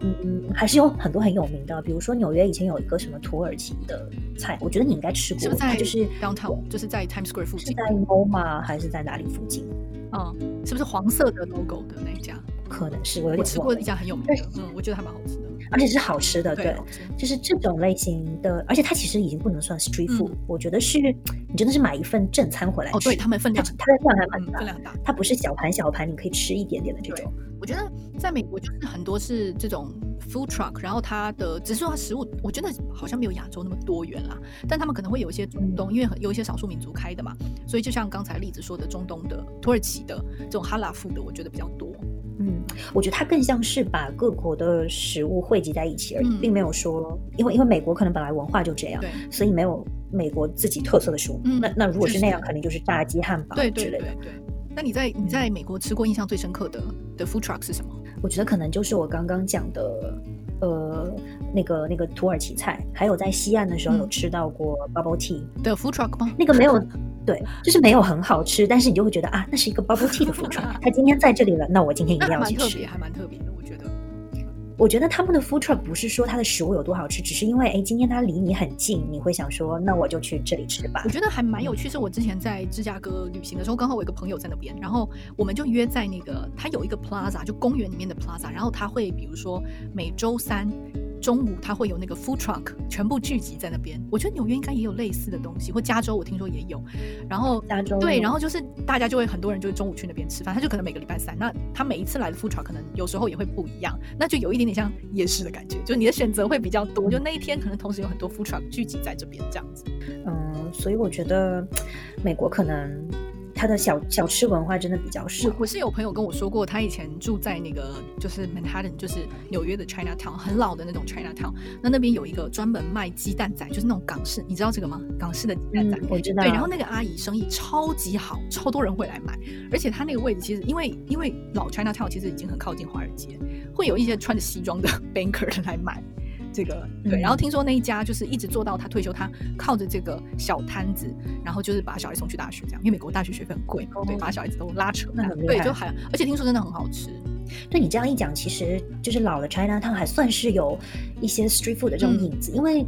嗯嗯，还是有很多很有名的，比如说纽约以前有一个什么土耳其的菜，我觉得你应该吃过，是不是在就是 downtown，就是在 Times Square 附近？是在 MoMA 还是在哪里附近？嗯，是不是黄色的 logo 的那一家？可能是我有吃过一家很有名的，嗯，我觉得还蛮好吃的。而且是好吃的，对就是这种类型的，而且它其实已经不能算 street food，、嗯我觉得是你真的是买一份正餐回来吃，哦，对他们分量它的量还蛮嗯，大分，量大。它不是小盘小盘，你可以吃一点点的这种。我觉得在美国就是很多是这种 food truck，然后它的只是说它食物，我觉得好像没有亚洲那么多元啦。但他们可能会有一些中东，因为很有一些少数民族开的嘛，所以就像刚才例子说的，中东的、土耳其的这种哈拉 food 的，我觉得比较多。嗯，我觉得它更像是把各国的食物汇集在一起而已，嗯并没有说，因为因为美国可能本来文化就这样，所以没有美国自己特色的食物。嗯那那如果是那样，肯定就是炸鸡、汉堡对之类的。对对对。那你在你在美国吃过印象最深刻的的 food truck 是什么？我觉得可能就是我刚刚讲的，呃，那个那个土耳其菜，还有在西岸的时候有嗯吃到过 bubble tea，、的 food truck 吗？那个没有，对，就是没有很好吃，但是你就会觉得啊，那是一个 bubble tea 的 food truck，它今天在这里了，那我今天一定要去吃还蛮特别，。还蛮特别的，我觉得。我觉得他们的 food truck 不是说它的食物有多好吃，只是因为哎，今天它离你很近，你会想说，那我就去这里吃吧我。觉得还蛮有趣，是我之前在芝加哥旅行的时候，刚好我有一个朋友在那边，然后我们就约在那个，他有一个 plaza，就公园里面的 plaza，然后他会比如说每周三中午它会有那个 food truck 全部聚集在那边。我觉得纽约应该也有类似的东西，或加州我听说也有。然后加州对，然后就是大家就会很多人就会中午去那边吃饭，他就可能每个礼拜三，那他每一次来的 food truck 可能有时候也会不一样，那就有一点点像夜市的感觉，就是你的选择会比较多，就那一天可能同时有很多 food truck 聚集在这边这样子。嗯，所以我觉得美国可能它的小小吃文化真的比较少我。我是有朋友跟我说过，他以前住在那个就是 Manhattan，就是纽约的 Chinatown，很老的那种 Chinatown。那那边有一个专门卖鸡蛋仔，就是那种港式，你知道这个吗？港式的鸡蛋仔。嗯，我知道。对，然后那个阿姨生意超级好，超多人会来买，而且她那个位置其实因为因为老 Chinatown 其实已经很靠近华尔街，会有一些穿着西装的 banker 来买这个对，嗯。然后听说那一家就是一直做到他退休，他靠着这个小摊子，然后就是把小孩送去大学这样，因为美国大学学费很贵嘛，对，哦把小孩子都拉扯。那很厉害就还而且听说真的很好吃，对你这样一讲，其实就是老的 China Town 还算是有一些 street food 的这种嗯。影子，因为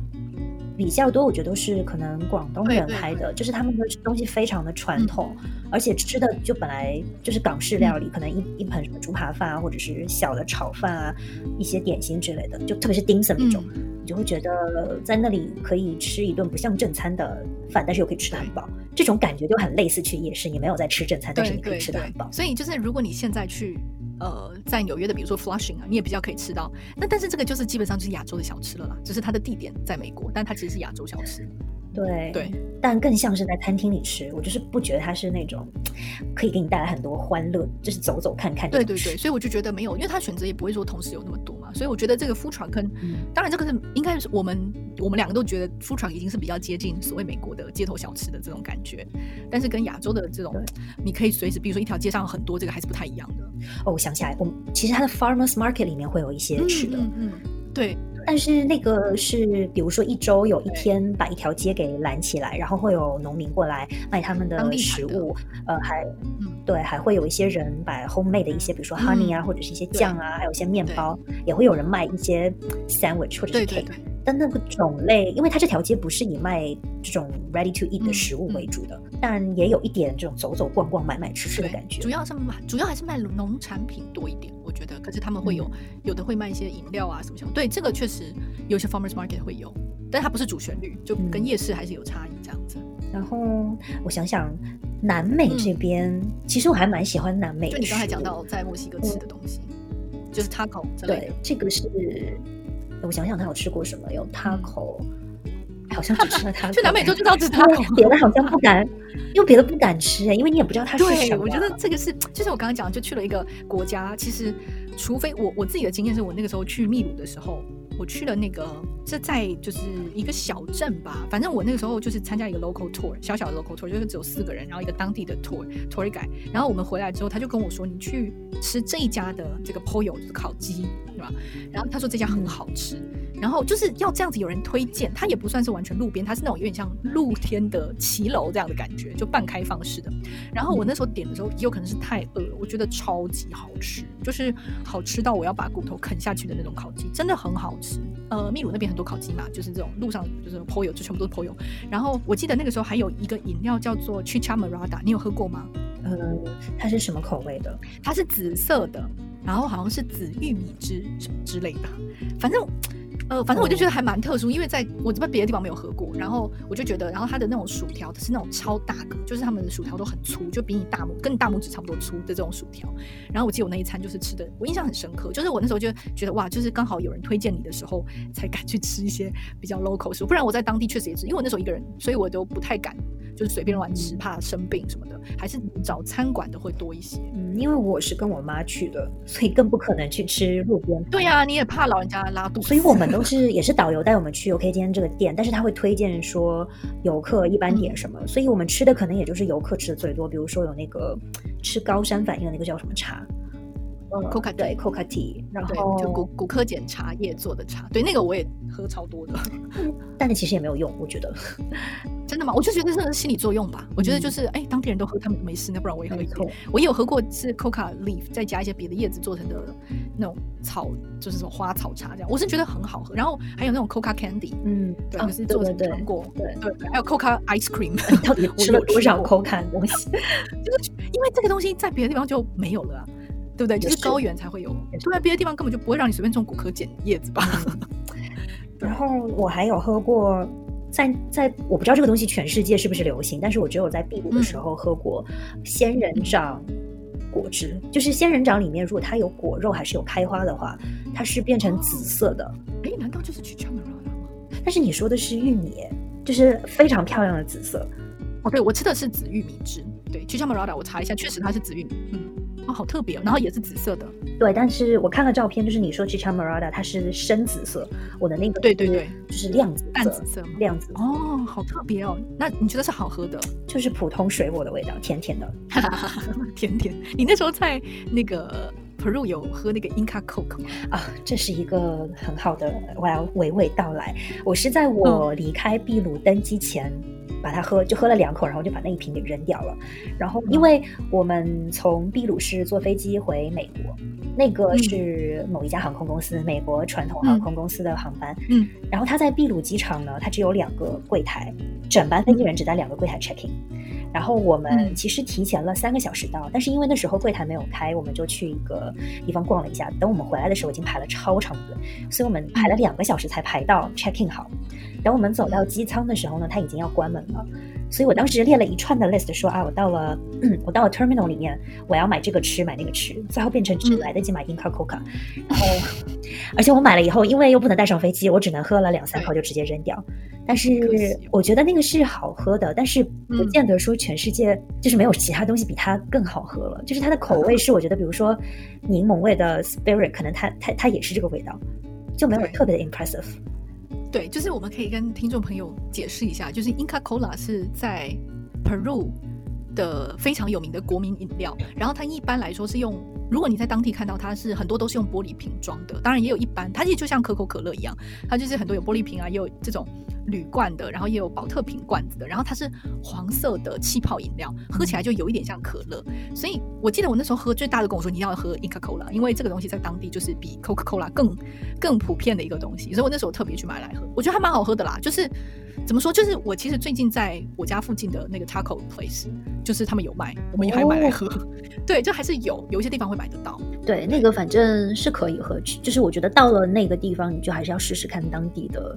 比较多，我觉得都是可能广东人开的，就是他们的东西非常的传统，而且吃的就本来就是港式料理，可能一一盆什么猪扒饭啊，或者是小的炒饭啊，一些点心之类的，就特别是 dim sum 那种，嗯。你就会觉得在那里可以吃一顿不像正餐的饭，但是又可以吃得很饱，这种感觉就很类似去夜市，你没有在吃正餐，但是你可以吃得很饱，。所以就是如果你现在去。呃，在纽约的，比如说 Flushing 啊，你也比较可以吃到。那但是这个就是基本上就是亚洲的小吃了啦，只是它的地点在美国，但它其实是亚洲小吃。对。对，但更像是在餐厅里吃，我就是不觉得它是那种 可以给你带来很多欢乐，就是走走看看。对对对，所以我就觉得没有，因为他选择也不会说同时有那么多嘛，所以我觉得这个 food truck 跟，嗯。当然这个是应该是我们我们两个都觉得 food truck 已经是比较接近所谓美国的街头小吃的这种感觉，但是跟亚洲的这种，你可以随时，比如说一条街上很多，这个还是不太一样的。哦，我想起来，我们其实它的 farmers market 里面会有一些吃的，嗯嗯，对，但是那个是比如说一周有一天把一条街给拦起来，然后会有农民过来卖他们的食物，呃，还嗯。对，还会有一些人把 homemade 的一些，比如说 honey 啊，或者是一些酱啊，还有一些面包，也会有人卖一些 sandwich 或者是对对 cake。对，但那个种类，因为它这条街不是以卖这种 ready to eat 的嗯食物嗯为主的，但也有一点这种走走逛逛、买买吃吃的感觉主。要是卖，主要还是卖农产品多一点，我觉得。可是他们会有、嗯有的会卖一些饮料啊什么什么，对，这个确实有些 farmers market 会有，但它不是主旋律，就跟嗯夜市还是有差异这样子。然后我想想，南美嗯这边、其实我还蛮喜欢南美就你刚才讲到在墨西哥吃的东西，就是 taco 之类对。，这个是我想想，他有吃过什么？有 taco，、好像只吃了 taco。去南美洲就是要吃因为 taco 别的好像不敢，因为别的不敢吃哎，因为你也不知道它是什对，么。我觉得这个是，就是我刚刚讲，就去了一个国家，其实除非我我自己的经验是我那个时候去秘鲁的时候，我去了那个是在就是一个小镇吧，反正我那个时候就是参加一个 local tour，小小的 local tour，就是只有四个人，然后一个当地的 tour tour guide，然后我们回来之后，他就跟我说，你去吃这一家的这个 pollo 就是烤鸡，对吧？然后他说这家很好吃，然后就是要这样子有人推荐，它也不算是完全路边，它是那种有点像露天的骑楼这样的感觉，就半开放式的。然后我那时候点的时候，也有可能是太饿了，我觉得超级好吃，就是好吃到我要把骨头啃下去的那种烤鸡，真的很好吃。呃，秘鲁那边很多烤鸡嘛，就是这种路上就是 PO 友，就全部都是 PO 友。然后我记得那个时候还有一个饮料叫做 Chichamarada，你有喝过吗？呃，它是什么口味的？它是紫色的，然后好像是紫玉米汁什么之类的，反正。呃，反正我就觉得还蛮特殊，因为在我这边别的地方没有喝过，然后我就觉得，然后它的那种薯条是那种超大个，就是他们的薯条都很粗，就比你大拇跟你大拇指差不多粗的这种薯条。然后我记得我那一餐就是吃的，我印象很深刻，就是我那时候就觉得哇，就是刚好有人推荐你的时候才敢去吃一些比较 local 食物，不然我在当地确实也是，因为我那时候一个人，所以我都不太敢。就是随便乱吃，怕生病什么的，还是找餐馆的会多一些。嗯，因为我是跟我妈去的，所以更不可能去吃路边。对呀，你也怕老人家拉肚子，所以我们都 是也是导游带我们去。OK，今天这个店，但是他会推荐说游客一般点什么，所以我们吃的可能也就是游客吃的最多。比如说有那个吃高山反应的那个叫什么茶。Coca 对 Coca Tea，然后就骨骨科碱茶叶做的茶，对那个我也喝超多的，但是其实也没有用，我觉得 真的吗？我就觉得这是心理作用吧。我觉得就是哎，当地人都喝，他们没事，那不然我也喝一口。我也有喝过是 Coca Leaf 再加一些别的叶子做成的那种草，就是什么花草茶这样，我是觉得很好喝。然后还有那种 Coca Candy，嗯，对，就是做成糖果，对对，还有 Coca Ice Cream，到底吃了多少 Coca 东西？就是因为这个东西在别的地方就没有了。对不对？就是高原才会有，住在别的地方根本就不会让你随便种骨科碱叶子吧。然后我还有喝过，在在我不知道这个东西全世界是不是流行，但是我只有在秘鲁的时候喝过仙人掌果汁。就是仙人掌里面，如果它有果肉还是有开花的话，它是变成紫色的。哎，难道就是去 a r a 吗？但是你说的是玉米，就是非常漂亮的紫色。哦，对，我吃的是紫玉米汁。对，去 m a r a 我查一下，确实它是紫玉米。嗯。好特别哦，然后也是紫色的。对，但是我看了照片，就是你说 Chichamorada 它是深紫色，我的那个对对对，就是亮紫淡紫色，亮紫哦，好特别哦。那你觉得是好喝的？就是普通水果的味道，甜甜的，甜甜。你那时候在那个 Peru 有喝那个 Inca Coke 吗？啊，这是一个很好的，我要娓娓道来。我是在我离开秘鲁登机前。把它喝，就喝了两口，然后就把那一瓶给扔掉了。然后，因为我们从秘鲁市坐飞机回美国，那个是某一家航空公司，美国传统航空公司的航班。嗯。然后他在秘鲁机场呢，他只有两个柜台，整班飞机人只在两个柜台 checking。然后我们其实提前了三个小时到，但是因为那时候柜台没有开，我们就去一个地方逛了一下。等我们回来的时候，已经排了超长队，所以我们排了两个小时才排到 check in 好。等我们走到机舱的时候呢，它已经要关门了，所以我当时列了一串的 list，说啊，我到了，我到了 terminal 里面，我要买这个吃，买那个吃，最后变成只来得及买 Inca Coca，然后，而且我买了以后，因为又不能带上飞机，我只能喝了两三口就直接扔掉。但是我觉得那个是好喝的，但是不见得说全世界就是没有其他东西比它更好喝了。就是它的口味是我觉得，比如说柠檬味的 Spirit，可能它它它也是这个味道，就没有特别的 impressive。对，就是我们可以跟听众朋友解释一下，就是 Inca Cola 是在 Peru 的非常有名的国民饮料，然后它一般来说是用，如果你在当地看到它是很多都是用玻璃瓶装的，当然也有一般，它其实就像可口可乐一样，它就是很多有玻璃瓶啊，也有这种。铝罐的，然后也有保特瓶罐子的，然后它是黄色的气泡饮料，喝起来就有一点像可乐。所以我记得我那时候喝最大的跟我说你要喝 Inca Cola，因为这个东西在当地就是比 Coca Cola 更更普遍的一个东西，所以我那时候特别去买来喝，我觉得还蛮好喝的啦。就是怎么说，就是我其实最近在我家附近的那个 Taco Place，就是他们有卖，我们也还买来喝。对，就还是有有一些地方会买得到。对，那个反正是可以喝，就是我觉得到了那个地方，你就还是要试试看当地的。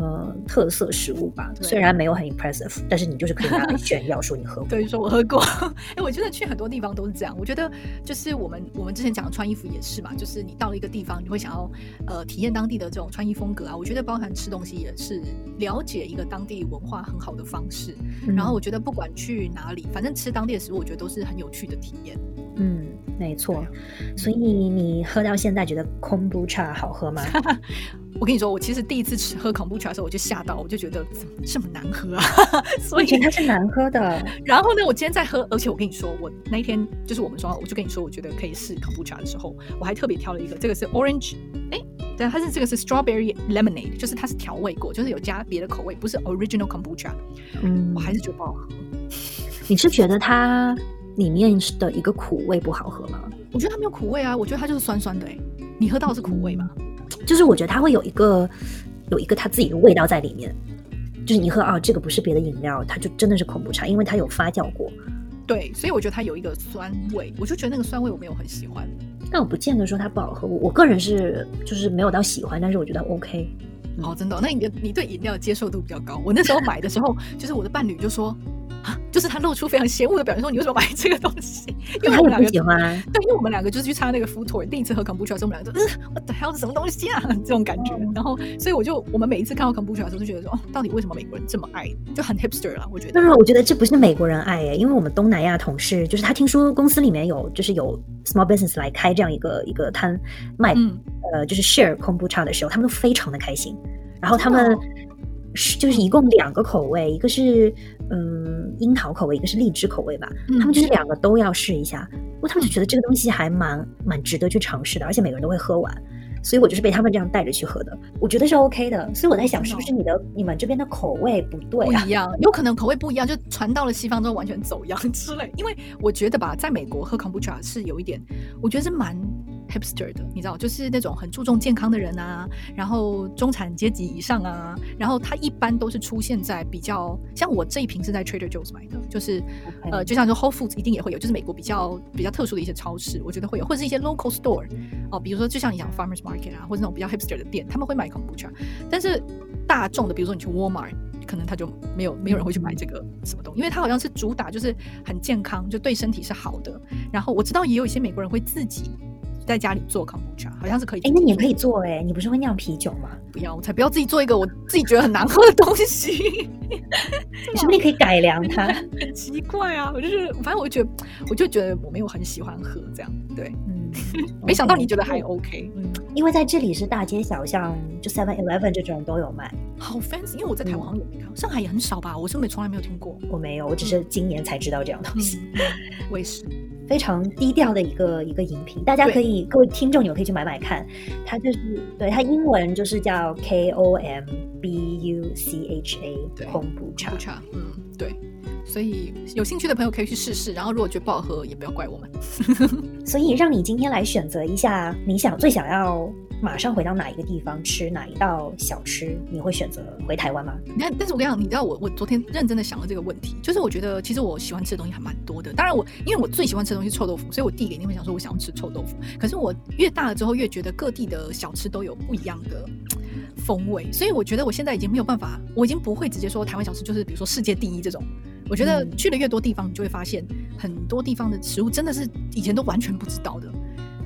呃，特色食物吧，虽然没有很 impressive，但是你就是可以拿来炫耀，说你喝过。对，说我喝过。哎，我觉得去很多地方都是这样。我觉得就是我们我们之前讲的穿衣服也是嘛，就是你到了一个地方，你会想要呃体验当地的这种穿衣风格啊。我觉得包含吃东西也是了解一个当地文化很好的方式。然后我觉得不管去哪里，反正吃当地的食物，我觉得都是很有趣的体验。嗯，没错。所以你喝到现在觉得空不茶好喝吗？我跟你说，我其实第一次吃喝 kombucha 的时候，我就吓到，我就觉得怎么这么难喝啊！所以它是难喝的。然后呢，我今天在喝，而且我跟你说，我那一天就是我们说，我就跟你说，我觉得可以试 kombucha 的时候，我还特别挑了一个，这个是 orange，哎，对，它是这个是 strawberry lemonade，就是它是调味过，就是有加别的口味，不是 original kombucha。嗯，我还是觉得不好喝。你是觉得它里面的一个苦味不好喝吗？我觉得它没有苦味啊，我觉得它就是酸酸的。哎，你喝到是苦味吗？就是我觉得它会有一个有一个它自己的味道在里面，就是你喝啊，这个不是别的饮料，它就真的是恐怖茶，因为它有发酵过。对，所以我觉得它有一个酸味，我就觉得那个酸味我没有很喜欢。但我不见得说它不好喝，我我个人是就是没有到喜欢，但是我觉得 OK。哦，真的？那你的你对饮料接受度比较高。我那时候买的时候，就是我的伴侣就说。就是他露出非常嫌恶的表情，说：“你为什么买这个东西？”因为我们两个喜欢。对，因为我们两个就是去参加那个 food tour，第一次喝 kombucha 的时候，我们两个就嗯，what the hell 是什么东西啊？这种感觉。然后，所以我就我们每一次看到 kombucha 的时候，就觉得说：“哦，到底为什么美国人这么爱？就很 hipster 了。”我觉得。但是我觉得这不是美国人爱耶，因为我们东南亚同事，就是他听说公司里面有就是有 small business 来开这样一个一个摊卖，呃，就是 share kombucha 的时候，他们都非常的开心。然后他们。是，就是一共两个口味，一个是嗯樱桃口味，一个是荔枝口味吧。他们就是两个都要试一下，因为他们就觉得这个东西还蛮蛮值得去尝试的，而且每个人都会喝完，所以我就是被他们这样带着去喝的。我觉得是 OK 的，所以我在想，是不是你的你们这边的口味不对？不一样，有可能口味不一样，就传到了西方之后完全走样之类。因为我觉得吧，在美国喝 kombucha 是有一点，我觉得是蛮。Hipster 的，你知道，就是那种很注重健康的人啊，然后中产阶级以上啊，然后他一般都是出现在比较像我这一瓶是在 Trader Joe's 买的，就是呃，就像说 Whole Foods 一定也会有，就是美国比较比较特殊的一些超市，我觉得会有，或者是一些 local store 哦，比如说就像你讲 Farmers Market 啊，或者那种比较 hipster 的店，他们会买 kombucha，但是大众的，比如说你去 Walmart，可能他就没有没有人会去买这个什么东西，因为它好像是主打就是很健康，就对身体是好的。然后我知道也有一些美国人会自己。在家里做 kombucha 好像是可以。哎，那你也可以做哎，你不是会酿啤酒吗？不要，我才不要自己做一个我 自己觉得很难喝的东西。你是不是可以改良它？很 奇怪啊，我就是反正我就觉得，我就觉得我没有很喜欢喝这样。对，嗯，没想到你觉得还 OK。嗯，因为在这里是大街小巷，就 Seven Eleven 这种都有卖。好 fancy，因为我在台湾好像也没看，上海也很少吧？我是没从来没有听过。我没有，我只是今年才知道这样东西。我也是。非常低调的一个一个饮品，大家可以各位听众，你们可以去买买看。它就是对它英文就是叫 K O M B U C H A 空补茶。嗯，对。所以有兴趣的朋友可以去试试，然后如果觉得不好喝，也不要怪我们。所以让你今天来选择一下，你想最想要。马上回到哪一个地方吃哪一道小吃？你会选择回台湾吗？你看，但是我跟你讲，你知道我我昨天认真的想了这个问题，就是我觉得其实我喜欢吃的东西还蛮多的。当然我因为我最喜欢吃的东西臭豆腐，所以我弟一定会想说我想要吃臭豆腐。可是我越大了之后，越觉得各地的小吃都有不一样的风味，所以我觉得我现在已经没有办法，我已经不会直接说台湾小吃就是比如说世界第一这种。我觉得去了越多地方，你就会发现很多地方的食物真的是以前都完全不知道的。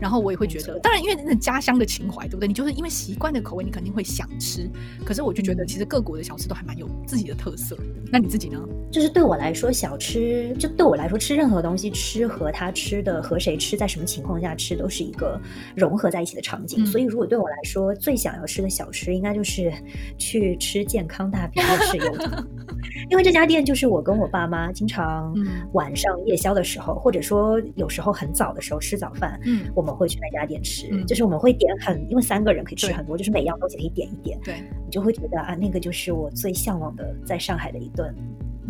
然后我也会觉得，当然因为那家乡的情怀，对不对？你就是因为习惯的口味，你肯定会想吃。可是我就觉得，其实各国的小吃都还蛮有自己的特色。那你自己呢？就是对我来说，小吃就对我来说，吃任何东西，吃和他吃的和谁吃，在什么情况下吃，都是一个融合在一起的场景。所以，如果对我来说，最想要吃的小吃，应该就是去吃健康大饼夜市有。因为这家店就是我跟我爸妈经常晚上夜宵的时候，或者说有时候很早的时候吃早饭，嗯，我们。会去那家店吃，就是我们会点很，因为三个人可以吃很多，就是每样东西可以点一点，对你就会觉得啊，那个就是我最向往的在上海的一顿。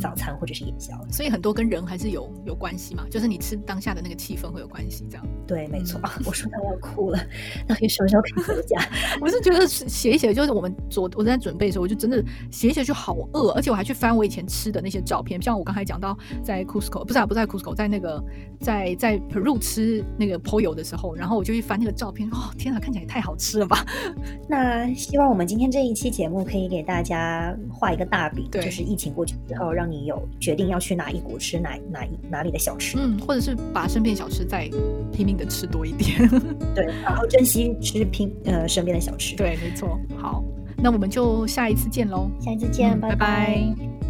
早餐或者是夜宵，所以很多跟人还是有有关系嘛，就是你吃当下的那个气氛会有关系，这样。对，没错。我说到要哭了，到底什么时候可以回家？我是觉得写一写，就是我们昨我在准备的时候，我就真的写一写就好饿，而且我还去翻我以前吃的那些照片，像我刚才讲到在 Cusco，不是啊，不在 Cusco，在那个在在 Peru 吃那个 Pollo 的时候，然后我就去翻那个照片，哦，天啊，看起来也太好吃了吧！那希望我们今天这一期节目可以给大家画一个大饼，就是疫情过去之后让。让你有决定要去哪一国吃哪哪一哪里的小吃，嗯，或者是把身边小吃再拼命的吃多一点，对，然后珍惜吃拼呃身边的小吃，对，没错。好，那我们就下一次见喽，下一次见，拜拜。